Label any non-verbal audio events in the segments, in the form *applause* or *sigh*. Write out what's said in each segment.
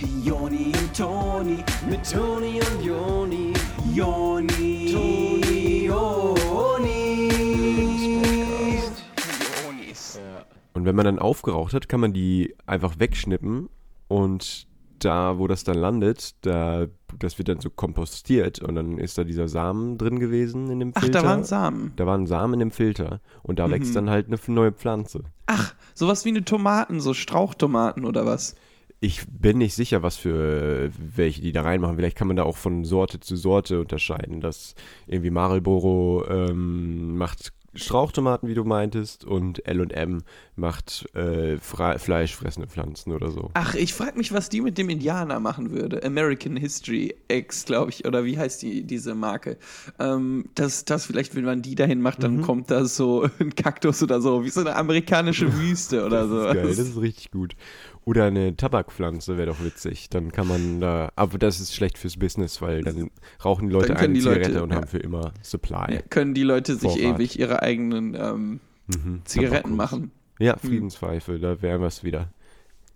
Joni und Toni, mit Toni und Joni, Joni, Toni, Jonis. Und wenn man dann aufgeraucht hat, kann man die einfach wegschnippen und da, wo das dann landet, da, das wird dann so kompostiert und dann ist da dieser Samen drin gewesen in dem Ach, Filter. da waren Samen. Da war ein Samen in dem Filter und da Mhm. wächst dann halt eine neue Pflanze. Ach, sowas wie eine Tomaten, so Strauchtomaten oder was? Ich bin nicht sicher, was für welche die da reinmachen. Vielleicht kann man da auch von Sorte zu Sorte unterscheiden. Dass irgendwie Marlboro ähm, macht Strauchtomaten, wie du meintest, und L&M macht äh, fleischfressende Pflanzen oder so. Ach, ich frage mich, was die mit dem Indianer machen würde. American History X, glaube ich, oder wie heißt die, diese Marke? Ähm, das, das vielleicht, wenn man die dahin macht, Mhm. dann kommt da so ein Kaktus oder so, wie so eine amerikanische *laughs* Wüste oder so. Das ist geil, das ist richtig gut. Oder eine Tabakpflanze wäre doch witzig. Dann kann man da, aber das ist schlecht fürs Business, weil dann rauchen die Leute eine die Leute- Zigarette und ja. haben für immer Supply. Ja, können die Leute sich Vorrat. ewig ihre eigenen ähm, Mhm. Zigaretten machen. Ja, Friedenspfeife, da wären wir es wieder.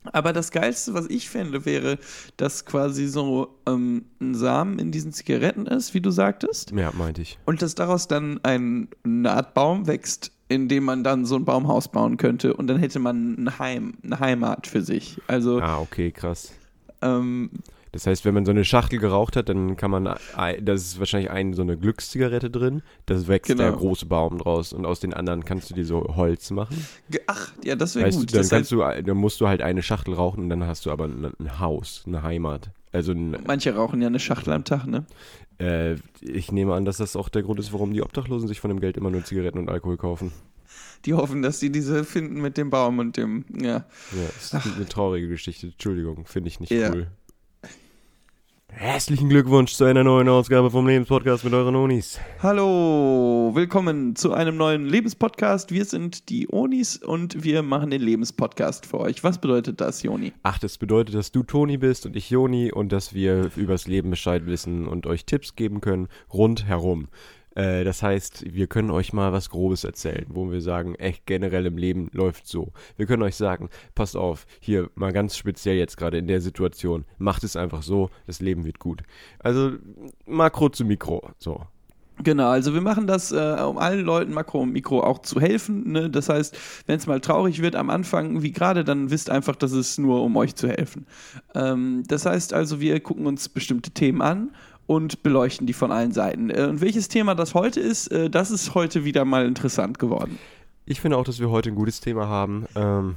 Aber das Geilste, was ich fände, wäre, dass quasi so ähm, ein Samen in diesen Zigaretten ist, wie du sagtest. Ja, meinte ich. Und dass daraus dann ein, eine Art Baum wächst, in dem man dann so ein Baumhaus bauen könnte. Und dann hätte man ein Heim, eine Heimat für sich. Also, Ah, okay, krass. ähm, Das heißt, wenn man so eine Schachtel geraucht hat, dann kann man, da ist wahrscheinlich eine so eine Glückszigarette drin, da wächst Genau. der große Baum draus und aus den anderen kannst du dir so Holz machen. ach, ja, das wäre gut. du, dann Das kannst heißt, du, dann musst du halt eine Schachtel rauchen und dann hast du aber ein, ein Haus, eine Heimat. Also manche rauchen ja eine Schachtel am Tag, ne? äh, ich nehme an, dass das auch der Grund ist, warum die Obdachlosen sich von dem Geld immer nur Zigaretten und Alkohol kaufen. Die hoffen, dass sie diese finden mit dem Baum und dem, ja. Ja, das ist eine traurige Geschichte. Entschuldigung, finde ich nicht Ja. cool. Herzlichen Glückwunsch zu einer neuen Ausgabe vom Lebenspodcast mit euren Onis. Hallo, willkommen zu einem neuen Lebenspodcast. Wir sind die Onis und wir machen den Lebenspodcast für euch. Was bedeutet das, Joni? Ach, das bedeutet, dass du Toni bist und ich Joni und dass wir übers Leben Bescheid wissen und euch Tipps geben können rundherum. Äh, das heißt, wir können euch mal was Grobes erzählen, wo wir sagen, echt generell im Leben läuft so. Wir können euch sagen, passt auf, hier mal ganz speziell jetzt gerade in der Situation, macht es einfach so, das Leben wird gut. Also Makro zu Mikro, so. Genau, also wir machen das, äh, um allen Leuten Makro und Mikro auch zu helfen. Ne? Das heißt, wenn es mal traurig wird am Anfang, wie gerade, dann wisst einfach, dass es nur um euch zu helfen. Ähm, das heißt also, wir gucken uns bestimmte Themen an und beleuchten die von allen Seiten. Äh, und welches Thema das heute ist, äh, das ist heute wieder mal interessant geworden. Ich finde auch, dass wir heute ein gutes Thema haben. Ähm,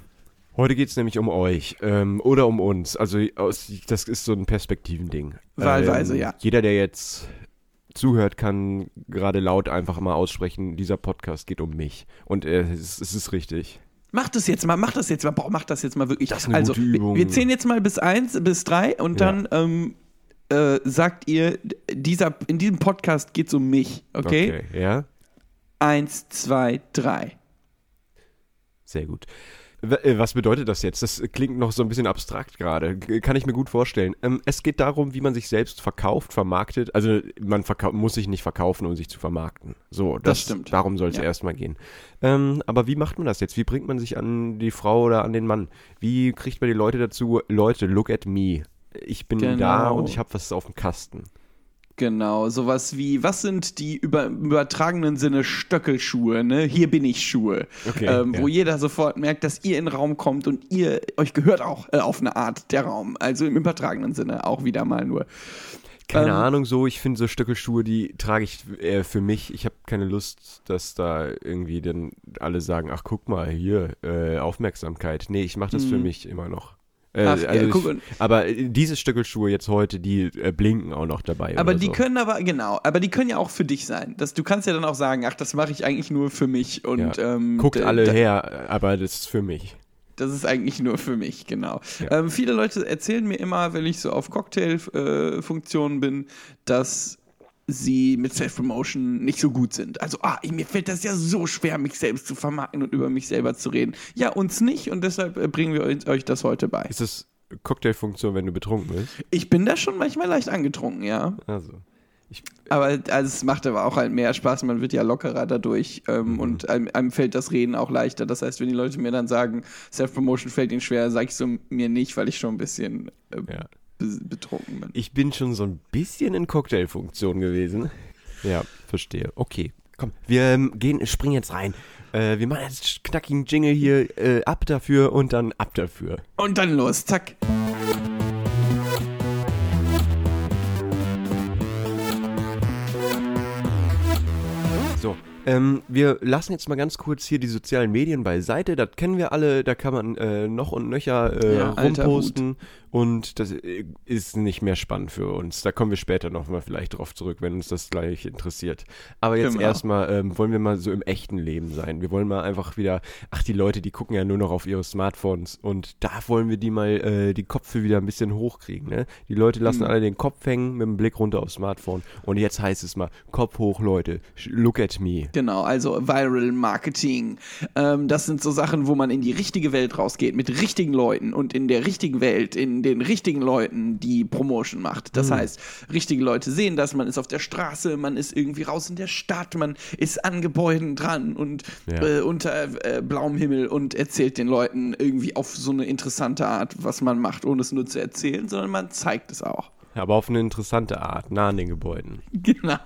heute geht es nämlich um euch ähm, oder um uns. Also aus, das ist so ein Perspektivending. Wahlweise, ähm, ja. Jeder, der jetzt zuhört, kann gerade laut einfach mal aussprechen, dieser Podcast geht um mich. Und äh, es, es ist richtig. Mach das jetzt mal, mach das jetzt mal, boah, mach das jetzt mal wirklich. Das ist eine also, gute wir- Übung. Wir zählen jetzt mal bis eins, bis drei und Ja. dann ähm, äh, sagt ihr, dieser, in diesem Podcast geht es um mich, okay? Ja, Eins, zwei, drei. sehr gut. Äh, Was bedeutet das jetzt? Das klingt noch so ein bisschen abstrakt gerade. Kann ich mir gut vorstellen. Ähm, es geht darum, wie man sich selbst verkauft, vermarktet. Also man muss sich nicht verkaufen, um sich zu vermarkten. So, das, stimmt. Darum soll es Ja. erstmal gehen. Ähm, aber wie macht man das jetzt? Wie bringt man sich an die Frau oder an den Mann? Wie kriegt man die Leute dazu? Leute, look at me. Ich bin Genau. da und ich habe was auf dem Kasten. Genau, sowas wie, was sind die über, im übertragenen Sinne Stöckelschuhe, ne? Hier bin ich Schuhe. Okay, ähm, ja. Wo jeder sofort merkt, dass ihr in den Raum kommt und ihr, euch gehört auch äh, auf eine Art der Raum. Also im übertragenen Sinne auch wieder mal nur. Keine Ähm, Ahnung, so, ich finde so Stöckelschuhe, die trage ich eher für mich. Ich habe keine Lust, dass da irgendwie dann alle sagen, ach guck mal, hier, äh, Aufmerksamkeit. Nee, ich mache das für mich immer noch. Äh. Ach, ja, also guck, ich, aber äh, diese Stöckelschuhe jetzt heute, die äh, blinken auch noch dabei. Aber die so. können aber, genau, aber die können ja auch für dich sein. Das, du kannst ja dann auch sagen, ach, das mache ich eigentlich nur für mich. Und ja. ähm, Guckt alle her, aber das ist für mich. Das ist eigentlich nur für mich, genau. Ja. Ähm, viele Leute erzählen mir immer, wenn ich so auf Cocktail-Funktionen bin, dass sie mit Self-Promotion nicht so gut sind. Also, ah, ich- mir fällt das ja so schwer, mich selbst zu vermarkten und über mich selber zu reden. Ja, uns nicht und deshalb äh, bringen wir euch, das heute bei. Ist das Cocktailfunktion, wenn du betrunken bist? Ich bin da schon manchmal leicht angetrunken, ja. Also. aber also es macht aber auch halt mehr Spaß, man wird ja lockerer dadurch ähm, Mhm. und einem, einem fällt das Reden auch leichter. Das heißt, wenn die Leute mir dann sagen, Self-Promotion fällt ihnen schwer, sage ich so mir nicht, weil ich schon ein bisschen äh, Ja. Be betrunken bin. Ich bin schon so ein bisschen in Cocktailfunktion gewesen. Ja, verstehe. Okay. Komm, wir ähm, gehen, springen jetzt rein. Äh, wir machen jetzt einen knackigen Jingle hier äh, ab dafür und dann ab dafür. Und dann los, zack. So, ähm, wir lassen jetzt mal ganz kurz hier die sozialen Medien beiseite. Das kennen wir alle. Da kann man äh, noch und nöcher äh, Ja, alter rumposten. Und das äh, ist nicht mehr spannend für uns. Da kommen wir später nochmal vielleicht drauf zurück, wenn uns das gleich interessiert. Aber jetzt Genau. erstmal ähm, wollen wir mal so im echten Leben sein. Wir wollen mal einfach wieder, ach, die Leute, die gucken ja nur noch auf ihre Smartphones. Und da wollen wir die mal, äh, die Köpfe wieder ein bisschen hochkriegen. Ne? Die Leute lassen Mhm. alle den Kopf hängen mit dem Blick runter aufs Smartphone. Und jetzt heißt es mal, Kopf hoch, Leute. Look at me. Genau, also Viral Marketing. Ähm, das sind so Sachen, wo man in die richtige Welt rausgeht, mit richtigen Leuten und in der richtigen Welt, in den richtigen Leuten die Promotion macht. Das heißt, richtige Leute sehen das, man ist auf der Straße, man ist irgendwie raus in der Stadt, man ist an Gebäuden dran und Ja. äh, unter äh, blauem Himmel und erzählt den Leuten irgendwie auf so eine interessante Art, was man macht, ohne es nur zu erzählen, sondern man zeigt es auch. Aber auf eine interessante Art, nah an den Gebäuden. *laughs* Genau.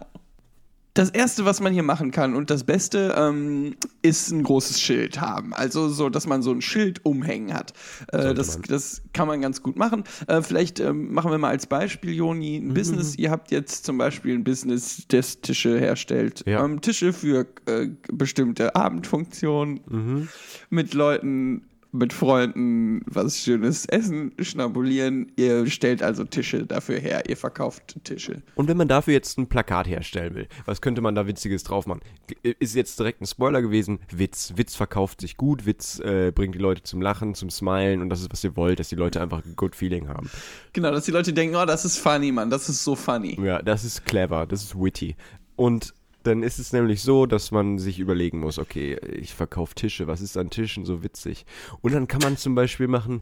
Das erste, was man hier machen kann und das Beste, ähm, ist ein großes Schild haben. Also so, dass man so ein Schild umhängen hat. Äh, das, das kann man ganz gut machen. Äh, vielleicht ähm, machen wir mal als Beispiel, Joni, Mhm. ein Business. Ihr habt jetzt zum Beispiel ein Business, das Tische herstellt. Ja. Ähm, Tische für äh, bestimmte Abendfunktionen Mhm. mit Leuten. Mit Freunden was Schönes essen, schnabulieren. Ihr stellt also Tische dafür her. Ihr verkauft Tische. Und wenn man dafür jetzt ein Plakat herstellen will, was könnte man da Witziges drauf machen? Ist jetzt direkt ein Spoiler gewesen. Witz. Witz verkauft sich gut. Witz äh, bringt die Leute zum Lachen, zum Smilen und das ist, was ihr wollt, dass die Leute einfach ein good Feeling haben. Genau, dass die Leute denken, oh, das ist funny, Mann, das ist so funny. Ja, das ist clever, das ist witty. Und dann ist es nämlich so, dass man sich überlegen muss, okay, ich verkaufe Tische, was ist an Tischen so witzig? Und dann kann man zum Beispiel machen,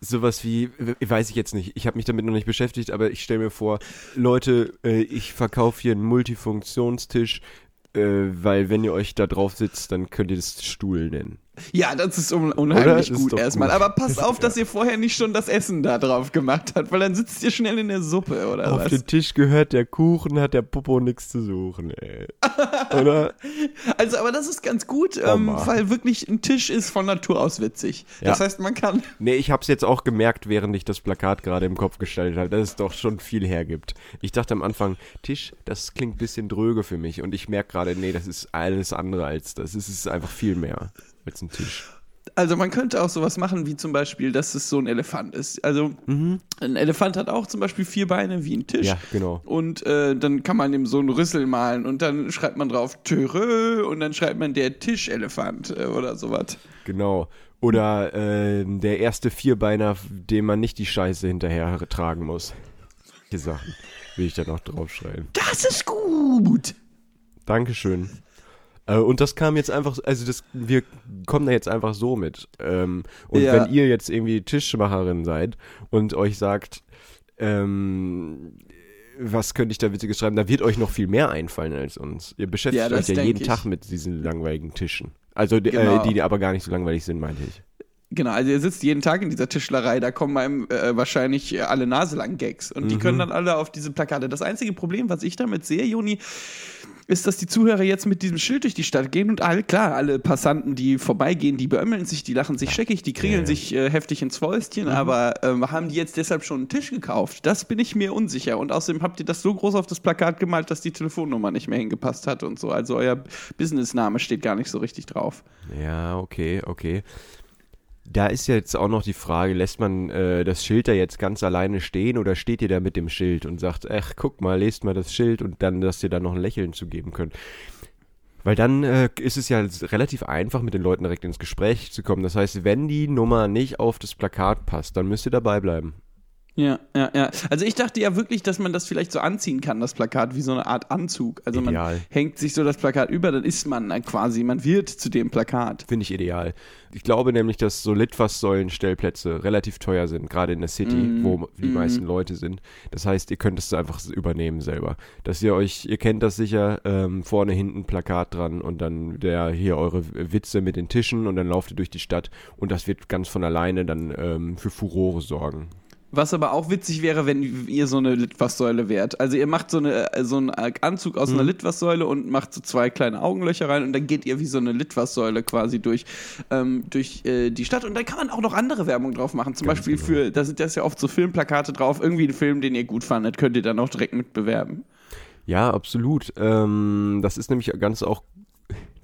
sowas wie, weiß ich jetzt nicht, ich habe mich damit noch nicht beschäftigt, aber ich stelle mir vor, Leute, äh, ich verkaufe hier einen Multifunktionstisch, äh, weil wenn ihr euch da drauf sitzt, dann könnt ihr das Stuhl nennen. Ja, das ist unheimlich Ist gut erstmal. gut. Aber passt auf, dass ihr vorher nicht schon das Essen da drauf gemacht habt, weil dann sitzt ihr schnell in der Suppe oder Auf was. den Tisch gehört der Kuchen, hat der Popo nichts zu suchen, ey. *laughs* Oder? Also, aber das ist ganz gut, Oh, ähm, weil wirklich ein Tisch ist von Natur aus witzig. Ja. Das heißt, man kann. *laughs* Nee, ich hab's jetzt auch gemerkt, während ich das Plakat gerade im Kopf gestaltet habe, dass es doch schon viel hergibt. Ich dachte am Anfang, Tisch, das klingt ein bisschen dröge für mich. Und ich merke gerade, nee, das ist alles andere als das. Es ist einfach viel mehr als ein Tisch. Also man könnte auch sowas machen, wie zum Beispiel, dass es so ein Elefant ist. Also ein Elefant hat auch zum Beispiel vier Beine wie ein Tisch. Ja, genau. Und äh, dann kann man ihm so einen Rüssel malen und dann schreibt man drauf Törö und dann schreibt man der Tischelefant äh, oder sowas. Genau. Oder ähm, der erste Vierbeiner, dem man nicht die Scheiße hinterher tragen muss. Die Sachen will ich da noch draufschreiben. Das ist gut. Dankeschön. Äh, und das kam jetzt einfach, also das, wir kommen da jetzt einfach so mit. Ähm, und Ja. wenn ihr jetzt irgendwie Tischmacherin seid und euch sagt, ähm, was könnte ich da Witziges schreiben, da wird euch noch viel mehr einfallen als uns. Ihr beschäftigt Ja, euch ja jeden ich. Tag mit diesen langweiligen Tischen. Also die- Genau. äh, die aber gar nicht so langweilig sind, meinte ich. Genau, also ihr sitzt jeden Tag in dieser Tischlerei, da kommen einem äh, wahrscheinlich äh, alle naselang Gags und die können dann alle auf diese Plakate. Das einzige Problem, was ich damit sehe, Juni, ist, dass die Zuhörer jetzt mit diesem Schild durch die Stadt gehen und alle, klar, alle Passanten, die vorbeigehen, die beömmeln sich, die lachen sich scheckig, die kringeln Ja, sich äh, heftig ins Fäustchen, aber ähm, haben die jetzt deshalb schon einen Tisch gekauft? Das bin ich mir unsicher. Und außerdem habt ihr das so groß auf das Plakat gemalt, dass die Telefonnummer nicht mehr hingepasst hat und so. Also euer Businessname steht gar nicht so richtig drauf. Ja, okay, okay. Da ist jetzt auch noch die Frage, lässt man äh, das Schild da jetzt ganz alleine stehen oder steht ihr da mit dem Schild und sagt, ach, guck mal, lest mal das Schild und dann, dass ihr da noch ein Lächeln zugeben könnt. Weil dann äh, ist es ja relativ einfach, mit den Leuten direkt ins Gespräch zu kommen. Das heißt, wenn die Nummer nicht auf das Plakat passt, dann müsst ihr dabei bleiben. Ja, ja, ja. Also ich dachte ja wirklich, dass man das vielleicht so anziehen kann, das Plakat, wie so eine Art Anzug. Also Ideal. man hängt sich so das Plakat über, dann ist man quasi, man wird zu dem Plakat. Finde ich ideal. Ich glaube nämlich, dass so Litfaßsäulen-Stellplätze relativ teuer sind, gerade in der City, Mm, wo die meisten Leute sind. Das heißt, ihr könnt es einfach übernehmen selber. Dass ihr euch, ihr kennt das sicher, ähm, vorne hinten Plakat dran und dann der hier eure Witze mit den Tischen und dann lauft ihr durch die Stadt und das wird ganz von alleine dann ähm, für Furore sorgen. Was aber auch witzig wäre, wenn ihr so eine Litfaßsäule wärt. Also ihr macht so, eine, äh, so einen Anzug aus einer Litfaßsäule und macht so zwei kleine Augenlöcher rein und dann geht ihr wie so eine Litfaßsäule quasi durch, ähm, durch äh, die Stadt. Und dann kann man auch noch andere Werbung drauf machen. Zum Ganz Beispiel genau. für, da sind das ja oft so Filmplakate drauf, irgendwie ein Film, den ihr gut fandet, könnt ihr dann auch direkt mitbewerben. Ja, absolut. Ähm, das ist nämlich ganz auch,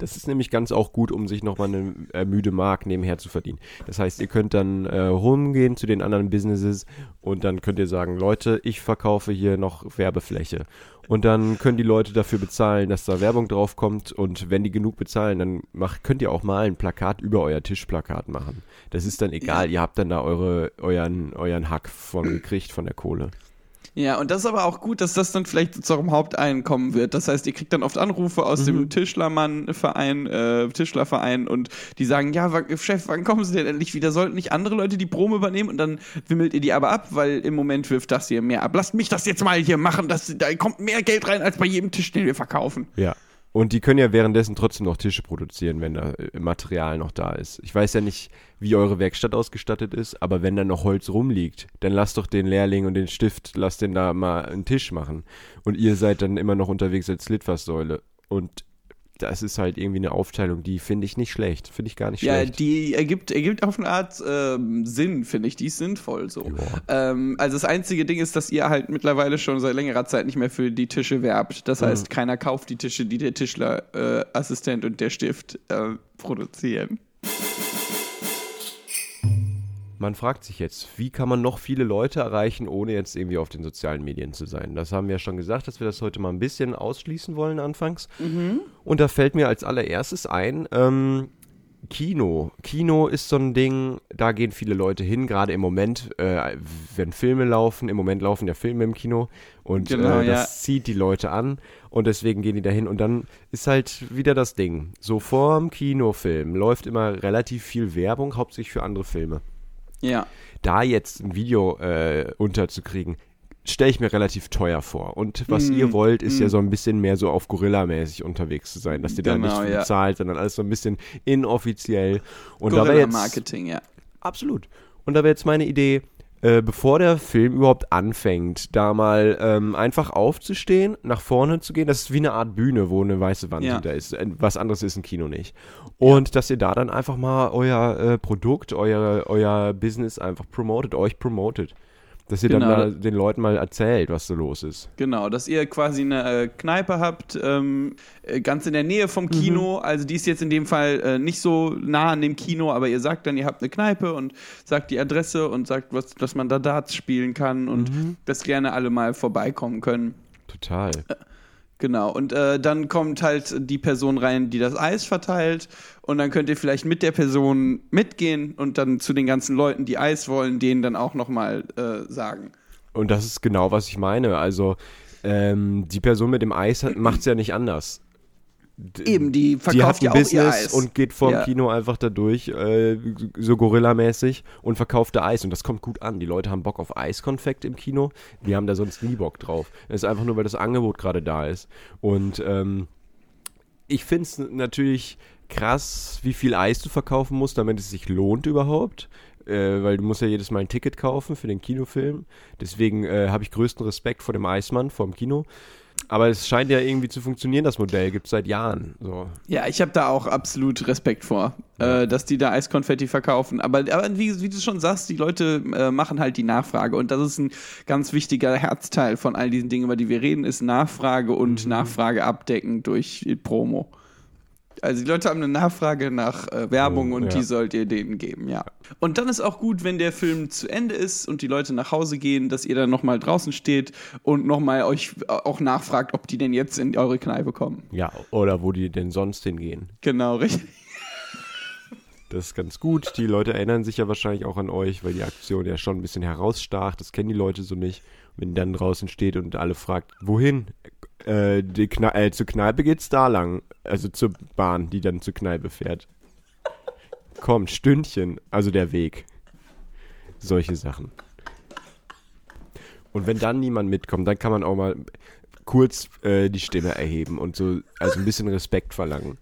das ist nämlich ganz auch gut, um sich nochmal eine äh, müde Mark nebenher zu verdienen. Das heißt, ihr könnt dann äh, rumgehen zu den anderen Businesses und dann könnt ihr sagen, Leute, ich verkaufe hier noch Werbefläche. Und dann können die Leute dafür bezahlen, dass da Werbung drauf kommt und wenn die genug bezahlen, dann macht, könnt ihr auch mal ein Plakat über euer Tischplakat machen. Das ist dann egal, ihr habt dann da eure, euren, euren Hack von *clears throat* gekriegt von der Kohle. Ja, und das ist aber auch gut, dass das dann vielleicht zu eurem Haupteinkommen wird. Das heißt, ihr kriegt dann oft Anrufe aus dem Tischlermann-Verein, äh, Tischlerverein und die sagen, ja, Chef, wann kommen Sie denn endlich wieder? Sollten nicht andere Leute die Probe übernehmen? Und dann wimmelt ihr die aber ab, weil im Moment wirft das hier mehr ab. Lasst mich das jetzt mal hier machen, das, da kommt mehr Geld rein als bei jedem Tisch, den wir verkaufen. Ja. Und die können ja währenddessen trotzdem noch Tische produzieren, wenn da äh, Material noch da ist. Ich weiß ja nicht, wie eure Werkstatt ausgestattet ist, aber wenn da noch Holz rumliegt, dann lasst doch den Lehrling und den Stift, lasst den da mal einen Tisch machen. Und ihr seid dann immer noch unterwegs als Litfaßsäule. Und das ist halt irgendwie eine Aufteilung, die finde ich nicht schlecht. Finde ich gar nicht Ja, schlecht. die ergibt, ergibt auf eine Art ähm, Sinn, finde ich. Die ist sinnvoll so. Ähm, also das einzige Ding ist, dass ihr halt mittlerweile schon seit längerer Zeit nicht mehr für die Tische werbt. Das heißt, keiner kauft die Tische, die der Tischler, äh, und der Stift äh, produzieren. Man fragt sich jetzt, wie kann man noch viele Leute erreichen, ohne jetzt irgendwie auf den sozialen Medien zu sein? Das haben wir ja schon gesagt, dass wir das heute mal ein bisschen ausschließen wollen anfangs. Und da fällt mir als allererstes ein, ähm, Kino. Kino ist so ein Ding, da gehen viele Leute hin, gerade im Moment, äh, wenn Filme laufen. Im Moment laufen ja Filme im Kino und Genau, äh, das ja. zieht die Leute an und deswegen gehen die dahin. Und dann ist halt wieder das Ding. So vorm Kinofilm läuft immer relativ viel Werbung, hauptsächlich für andere Filme Ja. da jetzt ein Video äh, unterzukriegen, stelle ich mir relativ teuer vor. Und was Mm, ihr wollt, ist ja so ein bisschen mehr so auf Gorilla-mäßig unterwegs zu sein, dass ihr da Genau, nicht ja. bezahlt, sondern alles so ein bisschen inoffiziell. Und da wäre jetzt Marketing, ja. absolut. Und da wäre jetzt meine Idee, äh, bevor der Film überhaupt anfängt, da mal ähm, einfach aufzustehen, nach vorne zu gehen. Das ist wie eine Art Bühne, wo eine weiße Wand Ja. hinter ist. Äh, Was anderes ist ein Kino nicht. Und dass ihr da dann einfach mal euer äh, Produkt, euer, euer Business einfach promotet, euch promotet. Dass ihr Genau. dann mal den Leuten mal erzählt, was so los ist. Genau, dass ihr quasi eine äh, Kneipe habt, ähm, äh, ganz in der Nähe vom Kino. Also die ist jetzt in dem Fall äh, nicht so nah an dem Kino, aber ihr sagt dann, ihr habt eine Kneipe und sagt die Adresse und sagt, was, dass man da Darts spielen kann und dass gerne alle mal vorbeikommen können. Total. Genau, und äh, dann kommt halt die Person rein, die das Eis verteilt. Und dann könnt ihr vielleicht mit der Person mitgehen und dann zu den ganzen Leuten, die Eis wollen, denen dann auch nochmal äh, sagen. Und das ist genau, was ich meine. Also, ähm, die Person mit dem Eis macht es ja nicht anders. Eben, die die verkauft hat ja ein auch ihr Business Eis. und geht vorm Ja. Kino einfach da durch, äh, so Gorilla-mäßig und verkauft da Eis. Und das kommt gut an. Die Leute haben Bock auf Eiskonfekt im Kino. Die haben da sonst nie Bock drauf. Das ist einfach nur, weil das Angebot gerade da ist. Und ähm, ich finde es natürlich krass, wie viel Eis du verkaufen musst, damit es sich lohnt überhaupt. Äh, weil du musst ja jedes Mal ein Ticket kaufen für den Kinofilm. Deswegen äh, habe ich größten Respekt vor dem Eismann, vor dem Kino. Aber es scheint ja irgendwie zu funktionieren, das Modell. Gibt es seit Jahren. So. Ja, ich habe da auch absolut Respekt vor, äh, dass die da Eiskonfetti verkaufen. Aber, aber wie, wie du schon sagst, die Leute äh, machen halt die Nachfrage. Und das ist ein ganz wichtiger Herzteil von all diesen Dingen, über die wir reden, ist Nachfrage und Nachfrage abdecken durch Promo. Also die Leute haben eine Nachfrage nach äh, Werbung Oh, und ja. die sollt ihr denen geben, ja. Und dann ist auch gut, wenn der Film zu Ende ist und die Leute nach Hause gehen, dass ihr dann nochmal draußen steht und nochmal euch auch nachfragt, ob die denn jetzt in eure Kneipe kommen. Ja, oder wo die denn sonst hingehen. Genau, richtig. Das ist ganz gut. Die Leute erinnern sich ja wahrscheinlich auch an euch, weil die Aktion ja schon ein bisschen herausstach. Das kennen die Leute so nicht. Wenn dann draußen steht und alle fragt, wohin? Äh, die Kne äh, zur Kneipe geht's da lang. Also zur Bahn, die dann zur Kneipe fährt. Kommt, Stündchen. Also der Weg. Solche Sachen. Und wenn dann niemand mitkommt, dann kann man auch mal kurz äh, die Stimme erheben und so, also ein bisschen Respekt verlangen.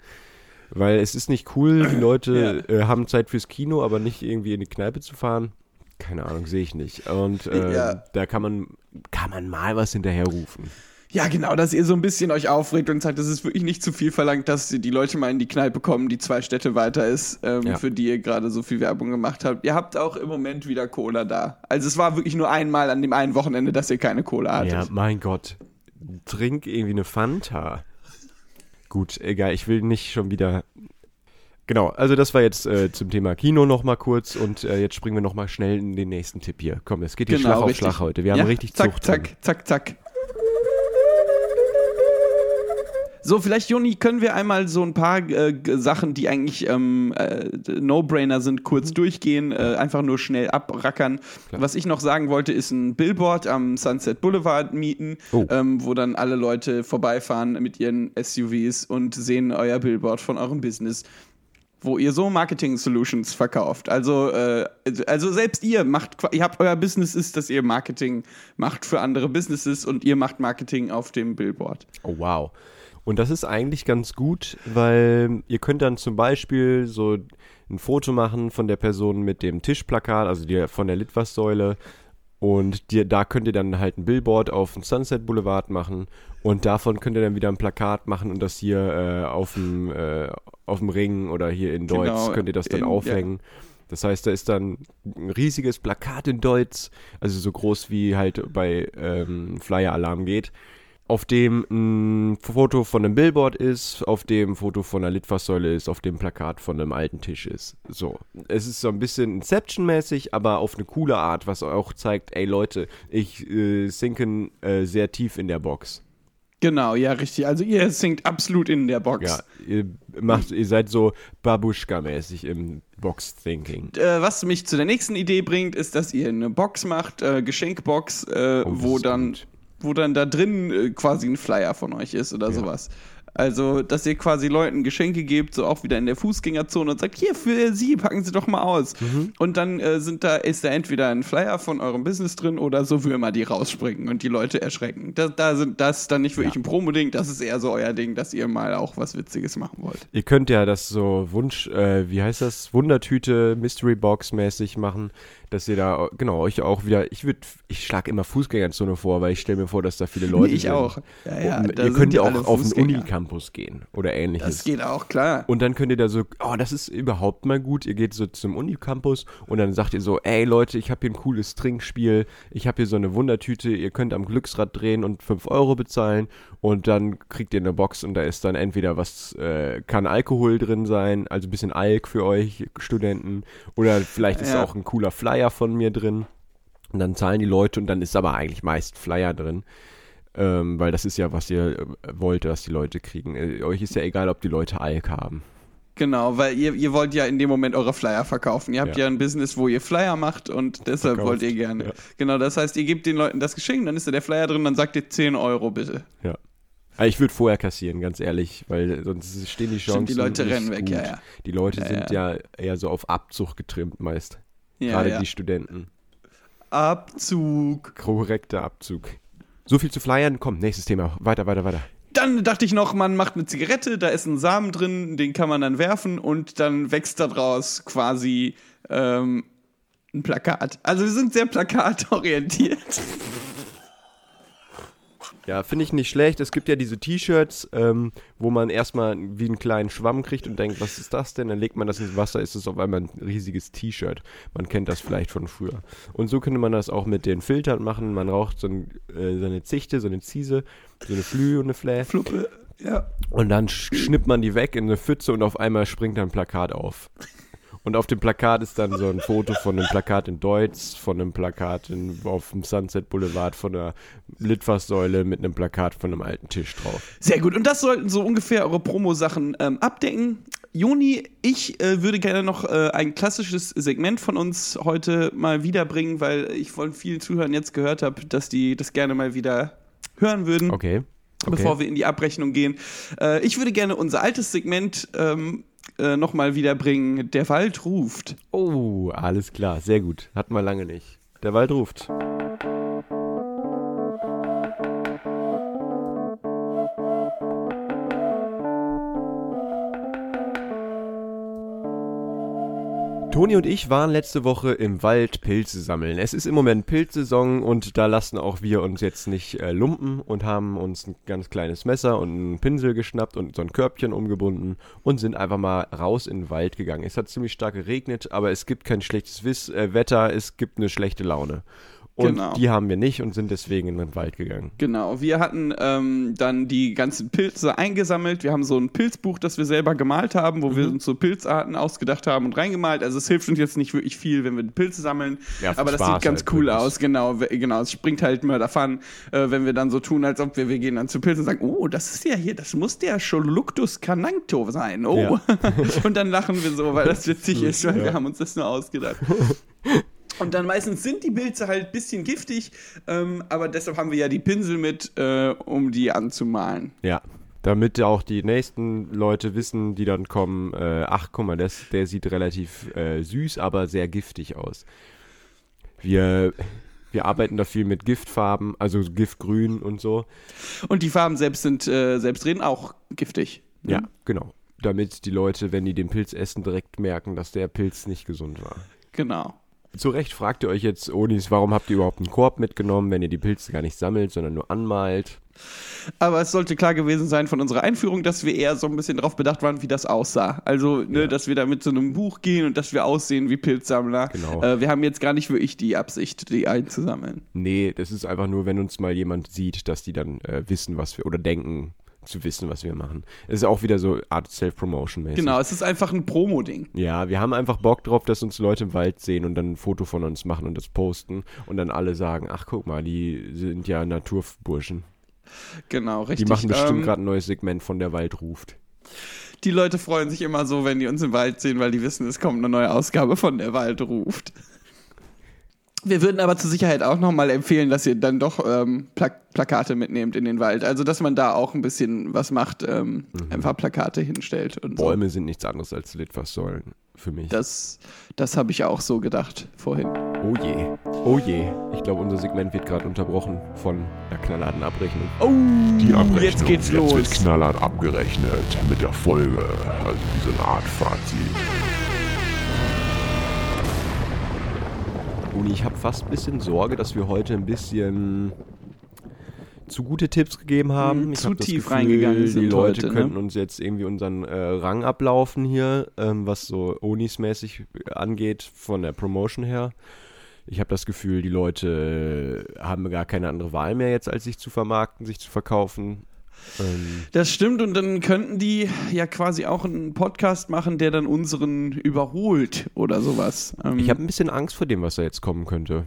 Weil es ist nicht cool, die Leute äh, haben Zeit fürs Kino, aber nicht irgendwie in die Kneipe zu fahren. Keine Ahnung, sehe ich nicht. Und äh, Ja. da kann man, kann man mal was hinterher rufen. Ja, genau, dass ihr so ein bisschen euch aufregt und sagt, es ist wirklich nicht zu viel verlangt, dass die Leute mal in die Kneipe kommen, die zwei Städte weiter ist, ähm, Ja. für die ihr gerade so viel Werbung gemacht habt. Ihr habt auch im Moment wieder Cola da. Also es war wirklich nur einmal an dem einen Wochenende, dass ihr keine Cola hattet. Ja, mein Gott. Trink irgendwie eine Fanta. Gut, egal, ich will nicht schon wieder. Genau, also das war jetzt äh, zum Thema Kino nochmal kurz und äh, jetzt springen wir nochmal schnell in den nächsten Tipp hier. Komm, es geht hier Schlag auf Genau, richtig. Schlag heute. Wir haben ja, richtig zack, Zucht. drin. zack, zack, zack. So, vielleicht, Joni, können wir einmal so ein paar äh, Sachen, die eigentlich ähm, äh, No-Brainer sind, Mhm. kurz durchgehen, äh, einfach nur schnell abrackern. Was ich noch sagen wollte, ist ein Billboard am Sunset Boulevard mieten, Oh. ähm, wo dann alle Leute vorbeifahren mit ihren SUVs und sehen euer Billboard von eurem Business wo ihr so Marketing Solutions verkauft. Also, äh, also selbst ihr macht, ihr habt euer Business ist, dass ihr Marketing macht für andere Businesses und ihr macht Marketing auf dem Billboard. Oh, wow. Und das ist eigentlich ganz gut, weil ihr könnt dann zum Beispiel so ein Foto machen von der Person mit dem Tischplakat, also die, von der Litfaßsäule. Und die, da könnt ihr dann halt ein Billboard auf dem Sunset Boulevard machen. Und davon könnt ihr dann wieder ein Plakat machen und das hier äh, auf dem äh, auf dem Ring oder hier in Deutsch Genau, könnt ihr das dann in- aufhängen. Das heißt, da ist dann ein riesiges Plakat in Deutsch, also so groß wie halt bei ähm, Flyer Alarm geht auf dem ein Foto von einem Billboard ist, auf dem ein Foto von einer Litfaßsäule ist, auf dem Plakat von einem alten Tisch ist. So. Es ist so ein bisschen Inception-mäßig, aber auf eine coole Art, was auch zeigt, ey Leute, ich äh, sinken äh, sehr tief in der Box. Genau, ja, richtig. Also ihr singt absolut in der Box. Ja, ihr macht, ihr seid so Babuschka-mäßig im Box-Thinking. Äh, was mich zu der nächsten Idee bringt, ist, dass ihr eine Box macht, äh, Geschenkbox, äh, Oh, wo dann gut. Wo dann da drin äh, quasi ein Flyer von euch ist oder sowas. Also, dass ihr quasi Leuten Geschenke gebt, so auch wieder in der Fußgängerzone und sagt, hier für Sie, packen Sie doch mal aus. Mhm. Und dann äh, sind da, ist da entweder ein Flyer von eurem Business drin oder so Würmer, die rausspringen und die Leute erschrecken. Da, da sind das ist dann nicht wirklich ein Promo-Ding, das ist eher so euer Ding, dass ihr mal auch was Witziges machen wollt. Ihr könnt ja das so Wunsch, äh, wie heißt das, Wundertüte, Mystery Box mäßig machen, dass ihr da, genau, euch auch wieder, ich würde, ich schlage immer Fußgängerzone vor, weil ich stelle mir vor, dass da viele Leute ich sind. auch. Ja, ja, Und ihr könnt ja auch auf den. Unicampus gehen oder ähnliches. Das geht auch, klar. Und dann könnt ihr da so, oh, das ist überhaupt mal gut. Ihr geht so zum Unicampus und dann sagt ihr so, ey Leute, ich habe hier ein cooles Trinkspiel. Ich habe hier so eine Wundertüte. Ihr könnt am Glücksrad drehen und 5 Euro bezahlen. Und dann kriegt ihr eine Box und da ist dann entweder was, äh, kann Alkohol drin sein, also ein bisschen Alk für euch Studenten. Oder vielleicht ist Ja. auch ein cooler Flyer von mir drin. Und dann zahlen die Leute und dann ist aber eigentlich meist Flyer drin. Ähm, weil das ist ja, was ihr äh, wollt, was die Leute kriegen. Äh, euch ist ja egal, ob die Leute Alk haben. Genau, weil ihr, ihr wollt ja in dem Moment eure Flyer verkaufen. Ihr habt Ja. ja, ein Business, wo ihr Flyer macht und deshalb Verkauft, wollt ihr gerne. ja. Genau, das heißt, ihr gebt den Leuten das Geschenk, dann ist da der Flyer drin, dann sagt ihr 10 Euro bitte. Ja. Aber ich würde vorher kassieren, ganz ehrlich, weil sonst stehen die Chancen. Stimmt, die Leute rennen weg, gut. ja, ja. Die Leute Ja, sind ja. eher so auf Abzug getrimmt meist. Ja, Gerade ja. die Studenten. Abzug. Korrekter Abzug. So viel zu Flyern. Komm, nächstes Thema. Weiter, weiter, weiter. Dann dachte ich noch, man macht eine Zigarette, da ist ein Samen drin, den kann man dann werfen und dann wächst daraus quasi ähm, ein Plakat. Also wir sind sehr plakatorientiert. *laughs* Ja, finde ich nicht schlecht. Es gibt ja diese T-Shirts, ähm, wo man erstmal wie einen kleinen Schwamm kriegt und denkt, was ist das denn? Dann legt man das ins Wasser, ist es auf einmal ein riesiges T-Shirt. Man kennt das vielleicht von früher. Und so könnte man das auch mit den Filtern machen. Man raucht so, ein, äh, so eine Zichte, so eine Ziese, so eine Flü und eine Flä. Fluppe. Ja. Und dann sch schnippt man die weg in eine Pfütze und auf einmal springt ein Plakat auf. Und auf dem Plakat ist dann so ein Foto von einem Plakat in Deutsch, von einem Plakat in, auf dem Sunset Boulevard, von einer Litfaßsäule mit einem Plakat von einem alten Tisch drauf. Sehr gut. Und das sollten so ungefähr eure Promo-Sachen ähm, abdecken. Joni, ich äh, würde gerne noch äh, ein klassisches Segment von uns heute mal wiederbringen, weil ich von vielen Zuhörern jetzt gehört habe, dass die das gerne mal wieder hören würden, Okay. okay. bevor wir in die Abrechnung gehen. Äh, ich würde gerne unser altes Segment ähm, äh, nochmal wiederbringen. Der Wald ruft. Oh, alles klar. Sehr gut. Hatten wir lange nicht. Der Wald ruft. Toni und ich waren letzte Woche im Wald Pilze sammeln. Es ist im Moment Pilzsaison und da lassen auch wir uns jetzt nicht äh, lumpen und haben uns ein ganz kleines Messer und einen Pinsel geschnappt und so ein Körbchen umgebunden und sind einfach mal raus in den Wald gegangen. Es hat ziemlich stark geregnet, aber es gibt kein schlechtes Wiss äh, Wetter, es gibt eine schlechte Laune. Und Genau. die haben wir nicht und sind deswegen in den Wald gegangen. Genau, wir hatten ähm, dann die ganzen Pilze eingesammelt. Wir haben so ein Pilzbuch, das wir selber gemalt haben, wo wir Mhm. uns so Pilzarten ausgedacht haben und reingemalt. Also es hilft uns jetzt nicht wirklich viel, wenn wir Pilze sammeln, Ja, aber das Spaß sieht ganz halt cool wirklich. aus. Genau, genau. Es springt halt Murder Fun, äh, wenn wir dann so tun, als ob wir, wir gehen dann zu Pilzen und sagen, oh, das ist ja hier, das muss der Scholuctus canancto sein. Oh. Ja. *laughs* und dann lachen wir so, weil das witzig *laughs* ist, weil wir haben uns das nur ausgedacht. *laughs* Und dann meistens sind die Pilze halt ein bisschen giftig, ähm, aber deshalb haben wir ja die Pinsel mit, äh, um die anzumalen. Ja. Damit auch die nächsten Leute wissen, die dann kommen, äh, ach guck mal, das, der sieht relativ äh, süß, aber sehr giftig aus. Wir, wir arbeiten da viel mit Giftfarben, also Giftgrün und so. Und die Farben selbst sind äh, selbstredend auch giftig. Ja, genau. Damit die Leute, wenn die den Pilz essen, direkt merken, dass der Pilz nicht gesund war. Genau. Zu Recht fragt ihr euch jetzt, Onis, warum habt ihr überhaupt einen Korb mitgenommen, wenn ihr die Pilze gar nicht sammelt, sondern nur anmalt? Aber es sollte klar gewesen sein von unserer Einführung, dass wir eher so ein bisschen darauf bedacht waren, wie das aussah. Also, ne, Ja. dass wir da mit so einem Buch gehen und dass wir aussehen wie Pilzsammler. Genau. Äh, wir haben jetzt gar nicht wirklich die Absicht, die einzusammeln. Nee, das ist einfach nur, wenn uns mal jemand sieht, dass die dann äh, wissen, was wir, oder denken zu wissen, was wir machen. Es ist auch wieder so Art Self-Promotion-mäßig. Genau, es ist einfach ein Promo-Ding. Ja, wir haben einfach Bock drauf, dass uns Leute im Wald sehen und dann ein Foto von uns machen und das posten und dann alle sagen, ach guck mal, die sind ja Naturburschen. Genau, Die richtig. machen bestimmt Ähm, gerade ein neues Segment von der Wald ruft. Die Leute freuen sich immer so, wenn die uns im Wald sehen, weil die wissen, es kommt eine neue Ausgabe von Der Wald ruft. Wir würden aber zur Sicherheit auch nochmal empfehlen, dass ihr dann doch ähm, Pla Plakate mitnehmt in den Wald. Also, dass man da auch ein bisschen was macht, ähm, einfach Plakate hinstellt und so. Bäume sind nichts anderes als Litfaßsäulen für mich. Das, das habe ich auch so gedacht vorhin. oh je, oh je. Ich glaube, unser Segment wird gerade unterbrochen von einer knallharten Abrechnung. Oh, Die Abrechnung. jetzt geht's los. wird knallhart abgerechnet mit der Folge. Also wie so eine Art Fazit. Uni, ich habe fast ein bisschen Sorge, dass wir heute ein bisschen zu gute Tipps gegeben haben. Ich zu hab tief Gefühl, reingegangen Die sind Leute heute, ne? könnten uns jetzt irgendwie unseren äh, Rang ablaufen hier, ähm, was so Onis-mäßig angeht, von der Promotion her. Ich habe das Gefühl, die Leute äh, haben gar keine andere Wahl mehr jetzt, als sich zu vermarkten, sich zu verkaufen. Ähm, Das stimmt und dann könnten die ja quasi auch einen Podcast machen, der dann unseren überholt oder sowas. Ähm, ich habe ein bisschen Angst vor dem, was da jetzt kommen könnte.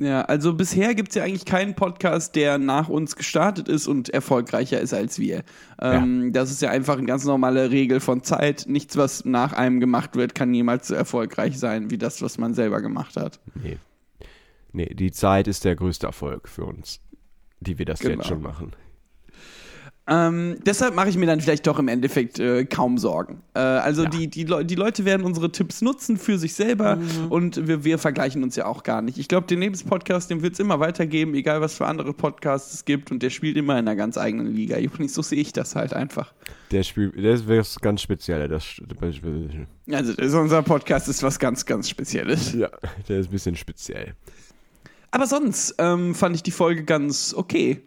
Ja, also bisher gibt es ja eigentlich keinen Podcast, der nach uns gestartet ist und erfolgreicher ist als wir. Ähm, Das ist ja einfach eine ganz normale Regel von Zeit. Nichts, was nach einem gemacht wird, kann niemals so erfolgreich sein wie das, was man selber gemacht hat. Nee. Nee, die Zeit ist der größte Erfolg für uns, die wir das Genau. jetzt schon machen. Ähm, deshalb mache ich mir dann vielleicht doch im Endeffekt äh, kaum Sorgen. Äh, also Ja. die, die, Leu die Leute werden unsere Tipps nutzen für sich selber und wir, wir vergleichen uns ja auch gar nicht. Ich glaube, den Nebens-Podcast, den wird es immer weitergeben, egal was für andere Podcasts es gibt und der spielt immer in einer ganz eigenen Liga. Übrigens, so sehe ich das halt einfach. Der Spiel, das wäre was ganz Spezielles. Das, Also das- unser Podcast ist was ganz, ganz Spezielles. ja, der ist ein bisschen speziell. Aber sonst ähm, fand ich die Folge ganz okay.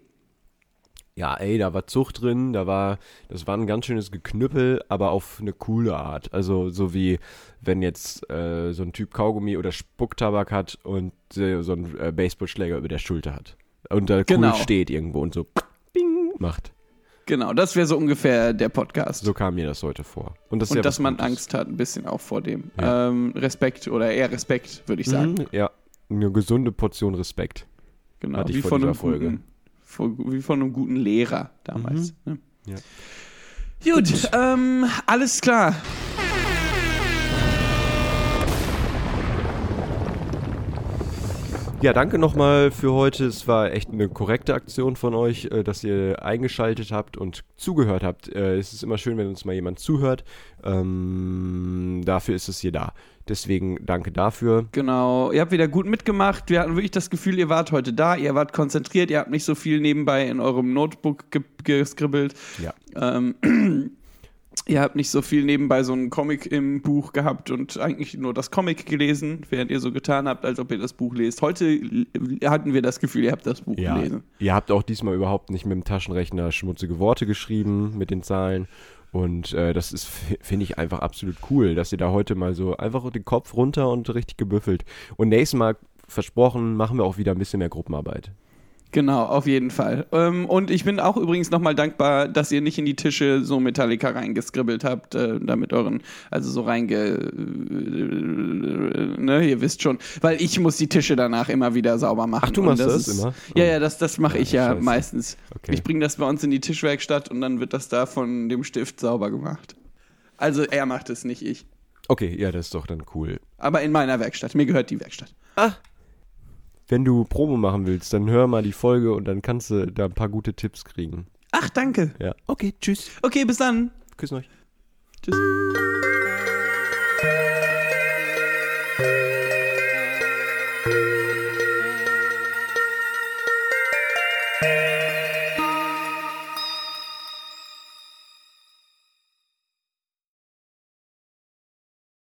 Ja, ey, da war Zucht drin, da war, das war ein ganz schönes Geknüppel, aber auf eine coole Art. Also so wie wenn jetzt äh, so ein Typ Kaugummi oder Spucktabak hat und äh, so einen äh, Baseballschläger über der Schulter hat. Und da Genau. cool steht irgendwo und so bing macht. Genau, das wäre so ungefähr der Podcast. So kam mir das heute vor. Und, das und dass man Gutes. Angst hat, ein bisschen auch vor dem. Ja. Ähm, Respekt oder eher Respekt, würde ich sagen. Mhm, ja, eine gesunde Portion Respekt. Genau, Hatte ich wie vor von, einem dieser Folge. guten, vor, wie von einem guten Lehrer damals. Ne? Ja. Gut, Ähm, alles klar. Ja, danke nochmal für heute. Es war echt eine korrekte Aktion von euch, äh, dass ihr eingeschaltet habt und zugehört habt. Äh, Es ist immer schön, wenn uns mal jemand zuhört. Ähm, dafür ist es hier da. Deswegen danke dafür. Genau, ihr habt wieder gut mitgemacht. Wir hatten wirklich das Gefühl, ihr wart heute da, ihr wart konzentriert, ihr habt nicht so viel nebenbei in eurem Notebook ge geskribbelt. Ja. Ähm, *clears throat* ihr habt nicht so viel nebenbei so einen Comic im Buch gehabt und eigentlich nur das Comic gelesen, während ihr so getan habt, als ob ihr das Buch lest. Heute hatten wir das Gefühl, ihr habt das Buch Ja, gelesen. ihr habt auch diesmal überhaupt nicht mit dem Taschenrechner schmutzige Worte geschrieben mit den Zahlen. Und äh, das ist, finde ich, einfach absolut cool, dass ihr da heute mal so einfach den Kopf runter und richtig gebüffelt. Und nächstes Mal, versprochen, machen wir auch wieder ein bisschen mehr Gruppenarbeit. Genau, auf jeden Fall. Ähm, und ich bin auch übrigens nochmal dankbar, dass ihr nicht in die Tische so Metallica reingeskribbelt habt, äh, da mit euren, also so reinge, äh, ne, ihr wisst schon, weil ich muss die Tische danach immer wieder sauber machen. Ach, du machst das ist- immer? Ja, ja, das, das mache Ja, ich ja scheiße. meistens. Okay. Ich bringe das bei uns in die Tischwerkstatt und dann wird das da von dem Stift sauber gemacht. Also er macht es, nicht ich. Okay, ja, das ist doch dann cool. Aber in meiner Werkstatt. Mir gehört die Werkstatt. Wenn du Promo machen willst, dann hör mal die Folge und dann kannst du da ein paar gute Tipps kriegen. Ach, danke. Ja. Okay, tschüss. Okay, bis dann. Küssen euch. Tschüss.